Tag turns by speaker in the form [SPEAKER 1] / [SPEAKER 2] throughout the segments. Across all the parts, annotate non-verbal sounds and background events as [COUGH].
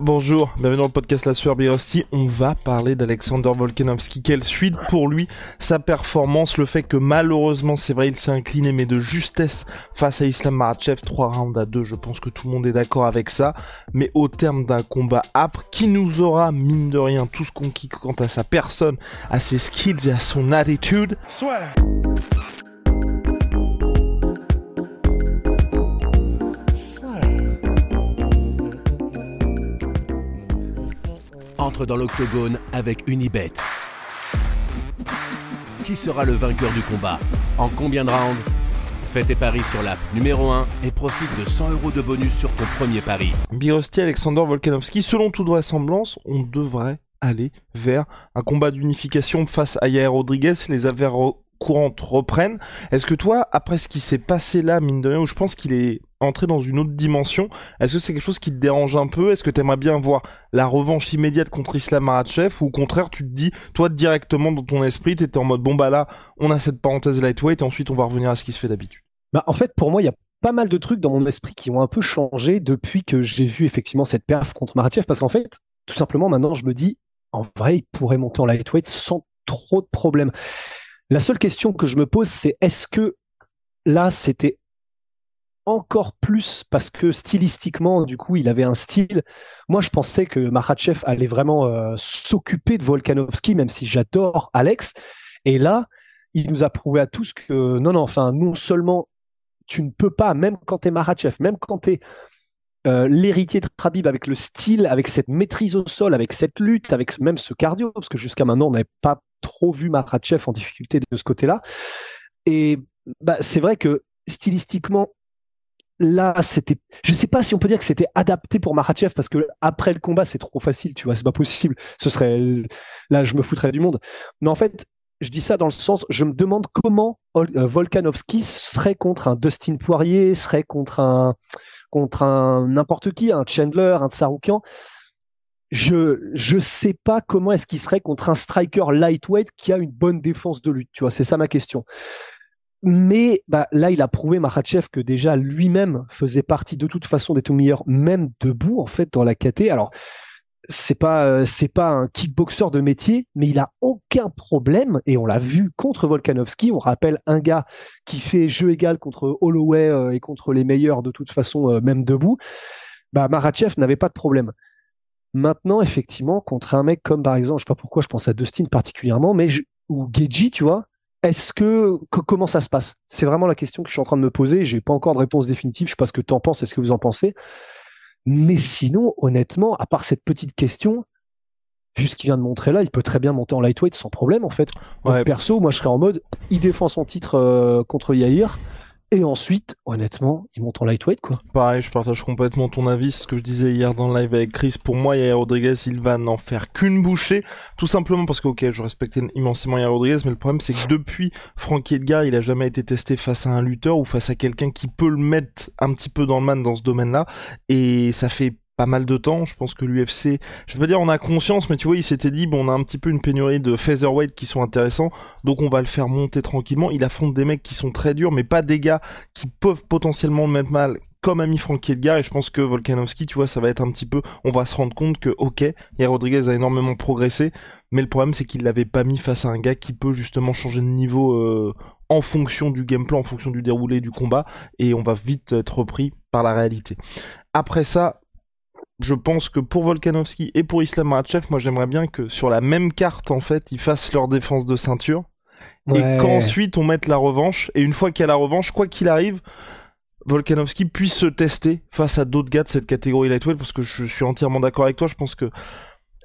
[SPEAKER 1] Bonjour, bienvenue dans le podcast La Sueur Birosti. On va parler d'Alexander Volkanovski. Quelle suite pour lui, sa performance, le fait que malheureusement, c'est vrai, il s'est incliné, mais de justesse face à Islam Makhachev, 3 rounds à 2. Je pense que tout le monde est d'accord avec ça. Mais au terme d'un combat âpre, qui nous aura, mine de rien, tout ce qu'on quitte quant à sa personne, à ses skills et à son attitude.
[SPEAKER 2] Entre dans l'octogone avec Unibet. Qui sera le vainqueur du combat En combien de rounds Fais tes paris sur l'app numéro 1 et profite de 100 euros de bonus sur ton premier pari.
[SPEAKER 1] Birosti, Alexander Volkanovski, selon toute vraisemblance, on devrait aller vers un combat d'unification face à Yair Rodriguez. Les affaires courantes reprennent. Est-ce que toi, après ce qui s'est passé là, mine de rien, où je pense qu'il est entré dans une autre dimension, est-ce que c'est quelque chose qui te dérange un peu? Est-ce que tu aimerais bien voir la revanche immédiate contre Islam Makhachev ou au contraire, tu te dis, toi directement dans ton esprit, tu étais en mode bon bah là, on a cette parenthèse lightweight et ensuite on va revenir à ce qui se fait d'habitude?
[SPEAKER 3] Bah, En fait, pour moi, il y a pas mal de trucs dans mon esprit qui ont un peu changé depuis que j'ai vu effectivement cette perf contre Makhachev parce qu'en fait, tout simplement, maintenant, je me dis, en vrai, il pourrait monter en lightweight sans trop de problèmes. La seule question que je me pose, c'est est-ce que là, c'était encore plus parce que stylistiquement, du coup, il avait un style. Moi, je pensais que Makhachev allait vraiment euh, s'occuper de Volkanovski, même si j'adore Alex. Et là, il nous a prouvé à tous que non, non, enfin, non seulement tu ne peux pas, même quand tu es Makhachev, même quand tu es euh, l'héritier de Trabib avec le style, avec cette maîtrise au sol, avec cette lutte, avec même ce cardio, parce que jusqu'à maintenant, on n'avait pas trop vu Makhachev en difficulté de ce côté-là. Et bah, c'est vrai que stylistiquement, là, c'était. Je ne sais pas si on peut dire que c'était adapté pour Makhachev parce que après le combat, c'est trop facile, tu vois, c'est pas possible. Ce serait là, je me foutrais du monde. Mais en fait, je dis ça dans le sens, je me demande comment euh, Volkanovski serait contre un Dustin Poirier, serait contre un contre un n'importe qui, un Chandler, un Tsaroukian je je sais pas comment est-ce qu'il serait contre un striker lightweight qui a une bonne défense de lutte. Tu vois, c'est ça ma question. Mais bah, là, il a prouvé Makhachev que déjà lui-même faisait partie de toute façon des tout meilleurs, même debout en fait dans la KT. Alors c'est pas euh, c'est pas un kickboxer de métier, mais il a aucun problème et on l'a vu contre Volkanovski. On rappelle un gars qui fait jeu égal contre Holloway euh, et contre les meilleurs de toute façon, euh, même debout. Bah, Makhachev n'avait pas de problème. Maintenant, effectivement, contre un mec comme par exemple, je sais pas pourquoi je pense à Dustin particulièrement, mais ou Geji, tu vois, est-ce que, comment ça se passe? C'est vraiment la question que je suis en train de me poser. J'ai pas encore de réponse définitive. Je sais pas ce que tu en penses. Est-ce que vous en pensez Mais sinon, honnêtement, à part cette petite question, vu ce qu'il vient de montrer là, il peut très bien monter en lightweight sans problème en fait. perso, moi je serais en mode, il défend son titre euh, contre Yair. Et ensuite, honnêtement, il monte en lightweight, quoi.
[SPEAKER 1] Pareil, je partage complètement ton avis. Ce que je disais hier dans le live avec Chris, pour moi, Yaya Rodriguez, il va n'en faire qu'une bouchée. Tout simplement parce que, ok, je respectais immensément Yaya Rodriguez, mais le problème, c'est que depuis Frankie Edgar, il a jamais été testé face à un lutteur ou face à quelqu'un qui peut le mettre un petit peu dans le man dans ce domaine-là. Et ça fait pas mal de temps. Je pense que l'UFC, je pas dire on a conscience, mais tu vois, il s'était dit, bon, on a un petit peu une pénurie de featherweight qui sont intéressants, donc on va le faire monter tranquillement. Il affronte des mecs qui sont très durs, mais pas des gars qui peuvent potentiellement le mettre mal, comme ami Frankie Edgar, et je pense que Volkanovski, tu vois, ça va être un petit peu, on va se rendre compte que, ok, Yair Rodriguez a énormément progressé, mais le problème c'est qu'il l'avait pas mis face à un gars qui peut justement changer de niveau euh, en fonction du gameplay, en fonction du déroulé du combat, et on va vite être repris par la réalité. Après ça, je pense que pour Volkanovski et pour Islam Makhachev, moi j'aimerais bien que sur la même carte en fait, ils fassent leur défense de ceinture. Et qu'ensuite on mette la revanche. Et une fois qu'il y a la revanche, quoi qu'il arrive, Volkanovski puisse se tester face à d'autres gars de cette catégorie lightweight parce que je suis entièrement d'accord avec toi, je pense que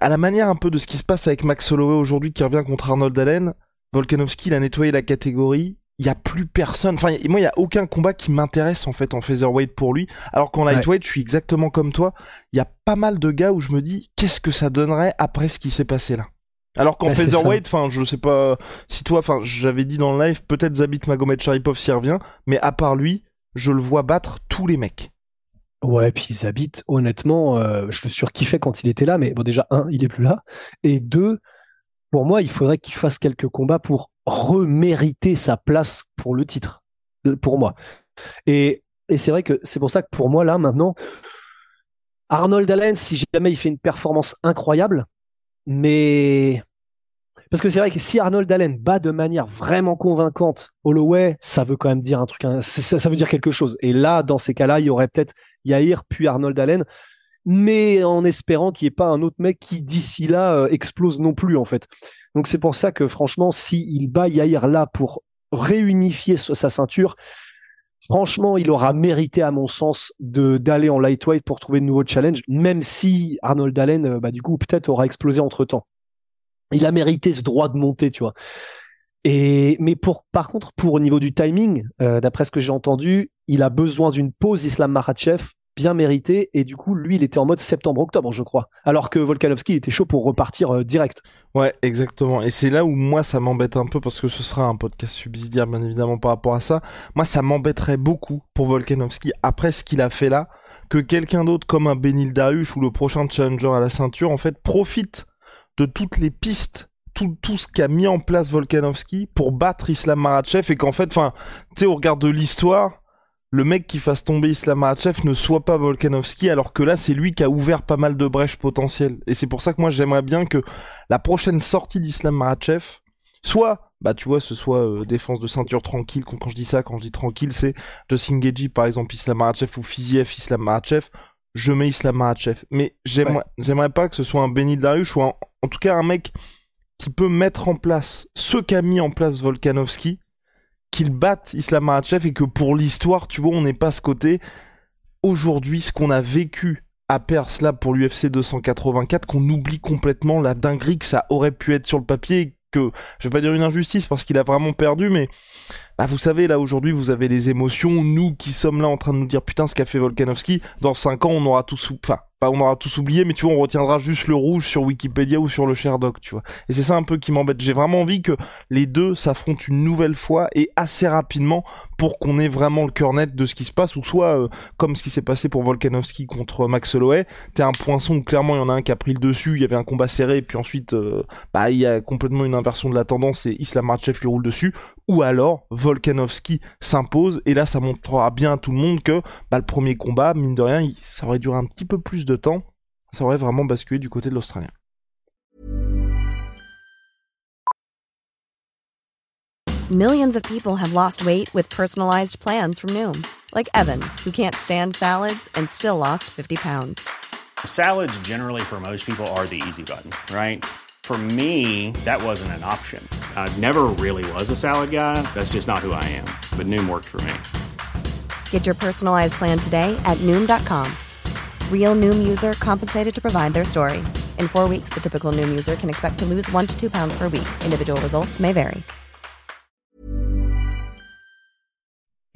[SPEAKER 1] à la manière un peu de ce qui se passe avec Max Holloway aujourd'hui qui revient contre Arnold Allen, Volkanovski il a nettoyé la catégorie, il y a plus personne. Enfin, moi, il y a aucun combat qui m'intéresse en fait en featherweight pour lui. Alors qu'en lightweight, je suis exactement comme toi. Il y a pas mal de gars où je me dis, qu'est-ce que ça donnerait après ce qui s'est passé là? Alors qu'en featherweight, enfin, je sais pas si toi, enfin, j'avais dit dans le live, peut-être Zabit Magomed Sharipov s'y revient, mais à part lui, je le vois battre tous les mecs.
[SPEAKER 3] Ouais, puis Zabit, honnêtement, euh, je le surkiffais quand il était là, mais bon, déjà, un, il est plus là, et deux, pour moi, il faudrait qu'il fasse quelques combats pour remériter sa place pour le titre, euh, pour moi. Et, c'est vrai que c'est pour ça que pour moi, là, maintenant, Arnold Allen, si jamais il fait une performance incroyable, mais parce que c'est vrai que si Arnold Allen bat de manière vraiment convaincante Holloway, ça veut quand même dire un truc, ça, veut dire quelque chose. Et là, dans ces cas-là, il y aurait peut-être Yair puis Arnold Allen, mais en espérant qu'il n'y ait pas un autre mec qui d'ici là euh, explose non plus en fait. Donc c'est pour ça que franchement, s'il bat Yair là pour réunifier sa ceinture, franchement, il aura mérité, à mon sens, de d'aller en lightweight pour trouver de nouveaux challenges, même si Arnold Allen, euh, bah, du coup, peut-être aura explosé entre temps. Il a mérité ce droit de monter, tu vois. Et mais pour par contre, pour au niveau du timing, euh, d'après ce que j'ai entendu, il a besoin d'une pause Islam Makhachev bien mérité. Et du coup, lui, il était en mode septembre-octobre, je crois. Alors que Volkanovski était chaud pour repartir euh, direct.
[SPEAKER 1] Ouais, exactement. Et c'est là où moi, ça m'embête un peu parce que ce sera un podcast subsidiaire, bien évidemment, par rapport à ça. Moi, ça m'embêterait beaucoup pour Volkanovski, après ce qu'il a fait là, que quelqu'un d'autre comme un Benil Dariush ou le prochain challenger à la ceinture, en fait, profite de toutes les pistes tout, tout ce qu'a mis en place Volkanovski pour battre Islam Makhachev et qu'en fait, enfin, tu sais, au regard de l'histoire, le mec qui fasse tomber Islam Makhachev ne soit pas Volkanovski, alors que là, c'est lui qui a ouvert pas mal de brèches potentielles. Et c'est pour ça que moi, j'aimerais bien que la prochaine sortie d'Islam Makhachev soit, bah tu vois, ce soit euh, défense de ceinture tranquille. Quand, je dis ça, quand je dis tranquille, c'est Justin Gagey, par exemple, Islam Makhachev ou Fiziev, Islam Makhachev. Je mets Islam Makhachev. Mais j'aimerais, j'aimerais pas que ce soit un Benny Dariush ou en tout cas un mec qui peut mettre en place ce qu'a mis en place Volkanovski qu'il batte Islam Makhachev et que pour l'histoire, tu vois, on n'est pas ce côté. Aujourd'hui, ce qu'on a vécu à Perse là pour l'UFC 284, qu'on oublie complètement la dinguerie que ça aurait pu être sur le papier, que je vais pas dire une injustice parce qu'il a vraiment perdu, mais bah vous savez là aujourd'hui vous avez les émotions, nous qui sommes là en train de nous dire putain ce qu'a fait Volkanovski, dans 5 ans on aura tout sous, on aura tous oublié, mais tu vois, on retiendra juste le rouge sur Wikipédia ou sur le Sherdock, tu vois. Et c'est ça un peu qui m'embête. J'ai vraiment envie que les deux s'affrontent une nouvelle fois et assez rapidement pour qu'on ait vraiment le cœur net de ce qui se passe, ou soit euh, comme ce qui s'est passé pour Volkanovski contre Max Holloway, t'es un poinçon où clairement il y en a un qui a pris le dessus, il y avait un combat serré, et puis ensuite, euh, bah il y a complètement une inversion de la tendance et Islam Makhachev lui roule dessus, ou alors Volkanovski s'impose et là ça montrera bien à tout le monde que bah, le premier combat, mine de rien, ça aurait duré un petit peu plus de temps, ça aurait vraiment basculé du côté de l'Australien.
[SPEAKER 4] Millions of people have lost weight with personalized plans from Noom, like Evan, who can't stand salads and still lost 50 pounds.
[SPEAKER 5] Salads generally for most people are the easy button, right? For me, that wasn't an option. I never really was a salad guy. That's just not who I am. But Noom worked for me.
[SPEAKER 4] Get your personalized plan today at Noom.com. Real Noom user compensated to provide their story. In four weeks, the typical Noom user can expect to lose one to two pounds per week. Individual results may vary.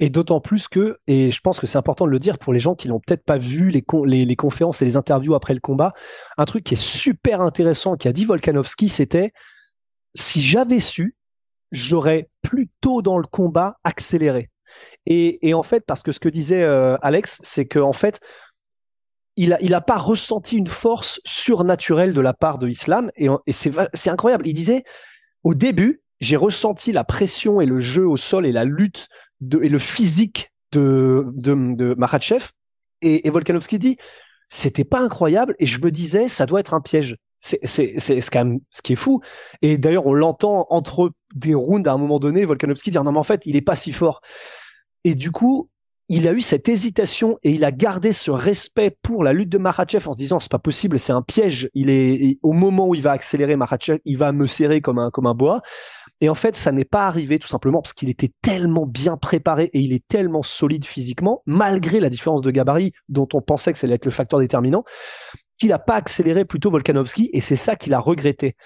[SPEAKER 3] Et d'autant plus que, et je pense que c'est important de le dire pour les gens qui n'ont peut-être pas vu les, les, conférences et les interviews après le combat, un truc qui est super intéressant qu'a dit Volkanovski, c'était si j'avais su, j'aurais plus tôt dans le combat accéléré. Et, et, en fait, parce que ce que disait euh, Alex, c'est qu'en en fait, il a, il a pas ressenti une force surnaturelle de la part de Islam. Et, et c'est incroyable. Il disait, au début, j'ai ressenti la pression et le jeu au sol et la lutte et le physique de, de, de Makhachev. Et, et Volkanovski dit, c'était pas incroyable. Et je me disais, ça doit être un piège. C'est quand même ce qui est fou. Et d'ailleurs, on l'entend entre des rounds à un moment donné, Volkanovski dire non, mais en fait, il est pas si fort. Et du coup, il a eu cette hésitation et il a gardé ce respect pour la lutte de Makhachev en se disant c'est pas possible, c'est un piège. Il est au moment où il va accélérer Makhachev, il va me serrer comme un comme un bois. Et en fait, ça n'est pas arrivé tout simplement parce qu'il était tellement bien préparé et il est tellement solide physiquement, malgré la différence de gabarit dont on pensait que ça allait être le facteur déterminant, qu'il n'a pas accéléré plutôt Volkanovski et c'est ça qu'il a regretté.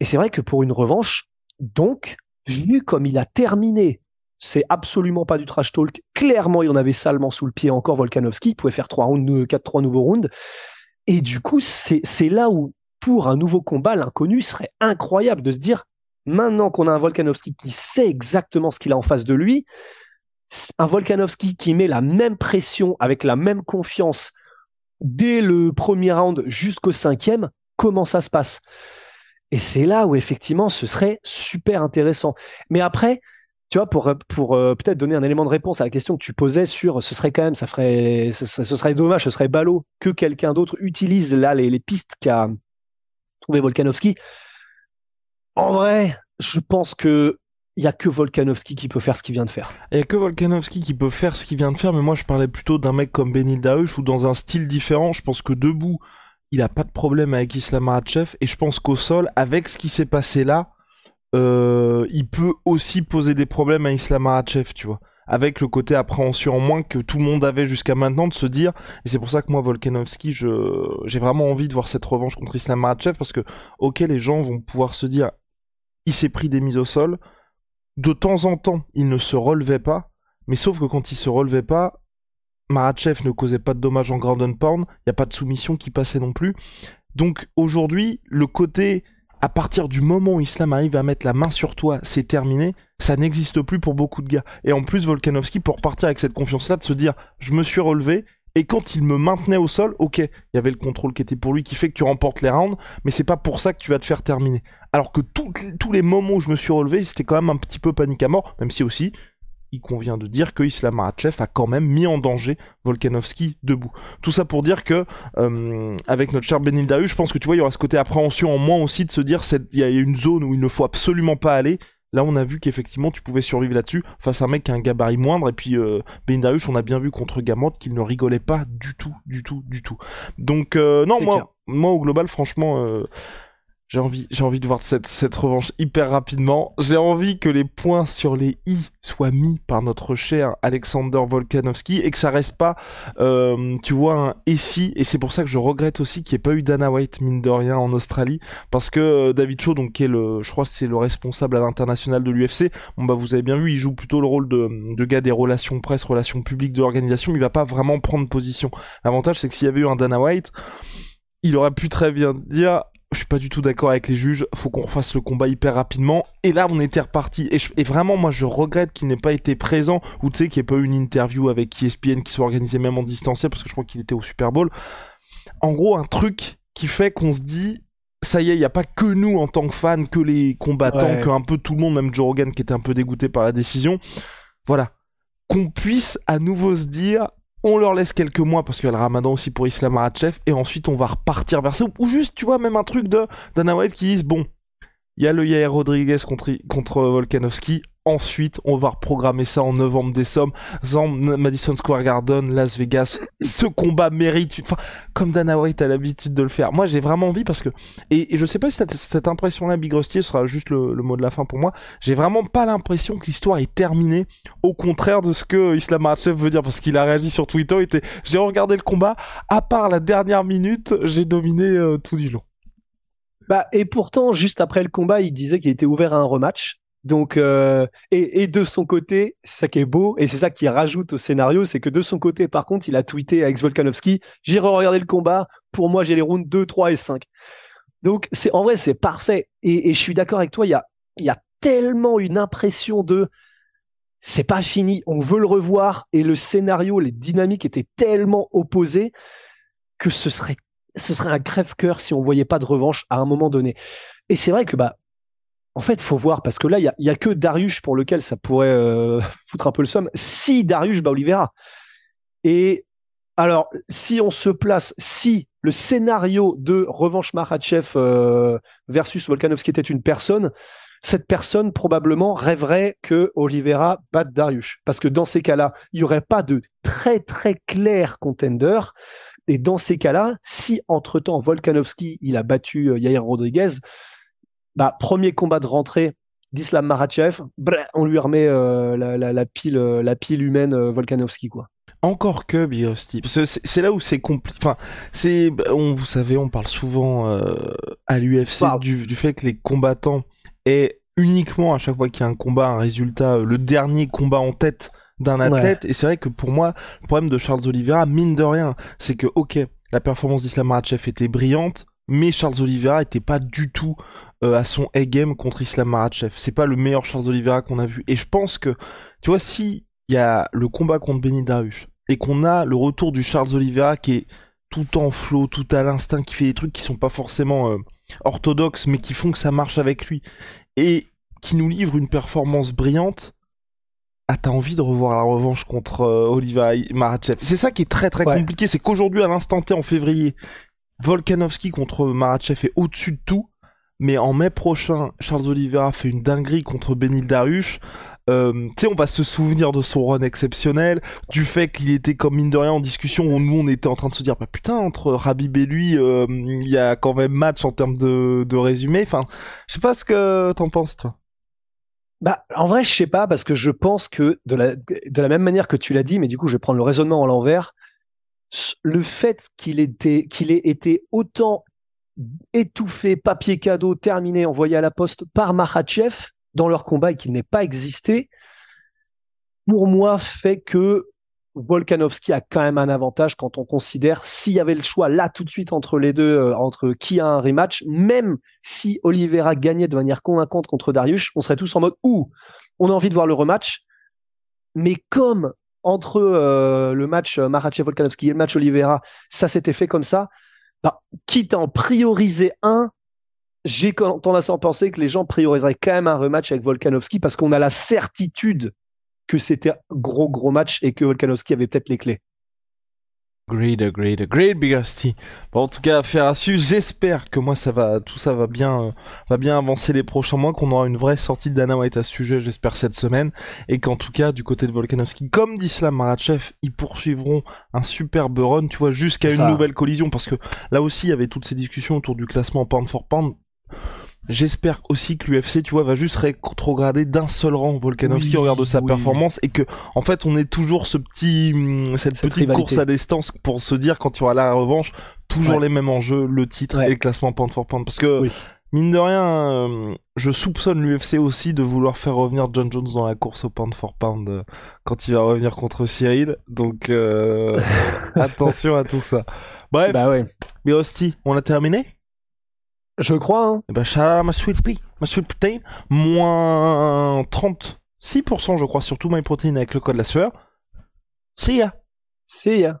[SPEAKER 3] Et c'est vrai que pour une revanche, donc, vu comme il a terminé C'est absolument pas du trash talk. Clairement, il en avait salement sous le pied encore Volkanovski. Il pouvait faire trois rounds, quatre, trois nouveaux rounds. Et du coup, c'est là où, pour un nouveau combat, l'inconnu serait incroyable de se dire, maintenant qu'on a un Volkanovski qui sait exactement ce qu'il a en face de lui, un Volkanovski qui met la même pression avec la même confiance dès le premier round jusqu'au cinquième, comment ça se passe? Et c'est là où effectivement ce serait super intéressant. Mais après, tu vois, pour, pour euh, peut-être donner un élément de réponse à la question que tu posais sur ce serait quand même, ça ferait, ce, serait dommage, ce serait ballot que quelqu'un d'autre utilise là les, les pistes qu'a trouvé Volkanovski. En vrai, je pense que il y a que Volkanovski qui peut faire ce qu'il vient de faire.
[SPEAKER 1] Il y a que Volkanovski qui peut faire ce qu'il vient de faire, mais moi je parlais plutôt d'un mec comme Benil Darush ou dans un style différent. Je pense que debout, il a pas de problème avec Islam Makhachev et je pense qu'au sol, avec ce qui s'est passé là, euh, il peut aussi poser des problèmes à Islam Makhachev, tu vois. Avec le côté appréhension en moins que tout le monde avait jusqu'à maintenant de se dire, et c'est pour ça que moi Volkanovski, je j'ai vraiment envie de voir cette revanche contre Islam Makhachev parce que ok les gens vont pouvoir se dire, il s'est pris des mises au sol de temps en temps, il ne se relevait pas, mais sauf que quand il se relevait pas, Maratchev ne causait pas de dommages en ground and pound, il n'y a pas de soumission qui passait non plus. Donc aujourd'hui, le côté à partir du moment où Islam arrive à mettre la main sur toi, c'est terminé, ça n'existe plus pour beaucoup de gars. Et en plus, Volkanovski, pour partir avec cette confiance-là, de se dire, je me suis relevé, et quand il me maintenait au sol, ok, il y avait le contrôle qui était pour lui qui fait que tu remportes les rounds, mais c'est pas pour ça que tu vas te faire terminer. Alors que tous les moments où je me suis relevé, c'était quand même un petit peu panique à mort, même si aussi, il convient de dire que Islam Makhachev a quand même mis en danger Volkanovski debout. Tout ça pour dire que euh, avec notre cher Benil je pense que tu vois, il y aura ce côté appréhension en moins aussi de se dire il y a une zone où il ne faut absolument pas aller Là, on a vu qu'effectivement, tu pouvais survivre là-dessus face à un mec qui a un gabarit moindre. Et puis, euh, on a bien vu contre Gamot qu'il ne rigolait pas du tout, du tout, du tout. Donc, euh, non, moi, moi, au global, franchement, euh, j'ai envie, j'ai envie de voir cette, cette revanche hyper rapidement. J'ai envie que les points sur les i soient mis par notre cher Alexander Volkanovski et que ça reste pas, euh, tu vois, un et si. Et c'est pour ça que je regrette aussi qu'il n'y ait pas eu Dana White mine de rien en Australie, parce que euh, David Shaw, donc qui est le, je crois que c'est le responsable à l'international de l'UFC. Bon bah vous avez bien vu, il joue plutôt le rôle de, de gars des relations presse, relations publiques de l'organisation. Il va pas vraiment prendre position. L'avantage c'est que s'il y avait eu un Dana White il aurait pu très bien dire je suis pas du tout d'accord avec les juges, faut qu'on refasse le combat hyper rapidement. Et là, on était reparti. Et, vraiment, moi, je regrette qu'il n'ait pas été présent, ou tu sais, qu'il n'y ait pas eu une interview avec ESPN qui soit organisée même en distanciel, parce que je crois qu'il était au Super Bowl. En gros, un truc qui fait qu'on se dit, ça y est, il n'y a pas que nous en tant que fans, que les combattants, que un peu tout le monde, même Joe Rogan qui était un peu dégoûté par la décision. Voilà. Qu'on puisse à nouveau se dire, on leur laisse quelques mois parce qu'il y a le ramadan aussi pour Islam Makhachev et ensuite on va repartir vers ça. Ou juste tu vois même un truc de Dana qui disent bon il y a le Yair Rodriguez contre, contre Volkanovski Ensuite, on va reprogrammer ça en novembre-décembre, Madison Square Garden, Las Vegas. Ce combat mérite, enfin, comme Dana White a l'habitude de le faire. Moi, j'ai vraiment envie parce que, et, je sais pas si cette impression-là, Big Rusty, sera juste le, mot de la fin pour moi. J'ai vraiment pas l'impression que l'histoire est terminée. Au contraire de ce que Islam Makhachev veut dire parce qu'il a réagi sur Twitter. Était, j'ai regardé le combat. À part la dernière minute, j'ai dominé euh, tout du long.
[SPEAKER 3] Bah, et pourtant, juste après le combat, il disait qu'il était ouvert à un rematch. Donc, euh, et, de son côté, ça qui est beau, et c'est ça qui rajoute au scénario, c'est que de son côté, par contre, il a tweeté à Ex-Volkanovski, j'irai regarder le combat, pour moi, j'ai les rounds 2, 3 et 5. Donc, c'est, en vrai, c'est parfait. Et, je suis d'accord avec toi, il y a, y a tellement une impression de, c'est pas fini, on veut le revoir, et le scénario, les dynamiques étaient tellement opposées que ce serait, ce serait un crève-cœur si on voyait pas de revanche à un moment donné. Et c'est vrai que, bah, en fait, faut voir parce que là, il y a, que Darius pour lequel ça pourrait euh, [LAUGHS] foutre un peu le somme. Si Darius bat Oliveira. Et alors, si on se place, si le scénario de revanche Makhachev euh, versus Volkanovski était une personne, cette personne probablement rêverait que Oliveira batte Darius. Parce que dans ces cas-là, il n'y aurait pas de très très clair contender. Et dans ces cas-là, si entre-temps Volkanovski il a battu euh, Yair Rodriguez, bah, premier combat de rentrée d'Islam Makhachev, on lui remet euh, la, pile, euh, la pile humaine euh, Volkanovski quoi.
[SPEAKER 1] Encore que Birosti, c'est là où c'est compliqué. Enfin, c'est, on, vous savez, on parle souvent à l'UFC du, du, fait que les combattants aient uniquement à chaque fois qu'il y a un combat, un résultat, le dernier combat en tête d'un athlète. Et c'est vrai que pour moi, le problème de Charles Oliveira, mine de rien, c'est que, ok, la performance d'Islam Makhachev était brillante, mais Charles Oliveira était pas du tout euh, à son A-game contre Islam Makhachev. C'est pas le meilleur Charles Oliveira qu'on a vu. Et je pense que, tu vois, si il y a le combat contre Benny Dariush et qu'on a le retour du Charles Oliveira qui est tout en flow, tout à l'instinct, qui fait des trucs qui sont pas forcément euh, orthodoxes, mais qui font que ça marche avec lui, et qui nous livre une performance brillante, ah, t'as envie de revoir la revanche contre euh, Marachev. C'est ça qui est très très compliqué, c'est qu'aujourd'hui, à l'instant T, en février, Volkanovski contre Marachev est au-dessus de tout, mais en mai prochain, Charles Oliveira fait une dinguerie contre Benil Darush. Euh, tu sais, on va se souvenir de son run exceptionnel, du fait qu'il était comme mine de rien en discussion où nous on était en train de se dire, bah putain, entre Rabib et lui, euh, il y a quand même match en termes de, de résumé. Enfin, je sais pas ce que t'en penses, toi.
[SPEAKER 3] Bah, en vrai, je sais pas, parce que je pense que de la, de la même manière que tu l'as dit, mais du coup, je vais prendre le raisonnement en l'envers. Le fait qu'il ait été autant étouffé, papier cadeau, terminé, envoyé à la poste par Makhachev dans leur combat et qu'il n'ait pas existé, pour moi, fait que Volkanovski a quand même un avantage quand on considère s'il y avait le choix là tout de suite entre les deux, euh, entre qui a un rematch, même si Oliveira gagnait de manière convaincante contre Darius, on serait tous en mode ouh, on a envie de voir le rematch. Mais comme entre euh, le match euh, Volkanovski et le match Oliveira, ça s'était fait comme ça, bah, quitte à en prioriser un, j'ai tendance à penser que les gens prioriseraient quand même un rematch avec Volkanovski parce qu'on a la certitude que c'était gros gros match et que Volkanovski avait peut-être les clés.
[SPEAKER 1] Great, great, great Big Bon, en tout cas, affaire à suivre. J'espère que moi, ça va, tout ça va bien, euh, va bien avancer les prochains mois, qu'on aura une vraie sortie de Dana White à ce sujet, j'espère cette semaine, et qu'en tout cas, du côté de Volkanovski, comme d'Islam Marachev, ils poursuivront un superbe run, tu vois, jusqu'à une nouvelle collision, parce que là aussi, il y avait toutes ces discussions autour du classement pound for pound. J'espère aussi que l'UFC, tu vois, va juste rétrograder d'un seul rang Volkanovski au regard de sa performance et que, en fait, on est toujours ce petit, hum, cette, petite course à distance pour se dire quand il y aura la revanche, toujours les mêmes enjeux, le titre et le classement pound for pound. Parce que, mine de rien, hum, je soupçonne l'UFC aussi de vouloir faire revenir John Jones dans la course au pound for pound euh, quand il va revenir contre Cyril. Donc, euh, [LAUGHS] attention à tout ça. Bref.
[SPEAKER 3] Bah ouais.
[SPEAKER 1] Mais Hostie, on a terminé?
[SPEAKER 3] Je crois. Hein.
[SPEAKER 1] Eh ben, shout ma sweet pea, ma sweet protein, moins 36%, je crois, sur tout MyProtein avec le code la sueur. See ya.
[SPEAKER 3] See ya.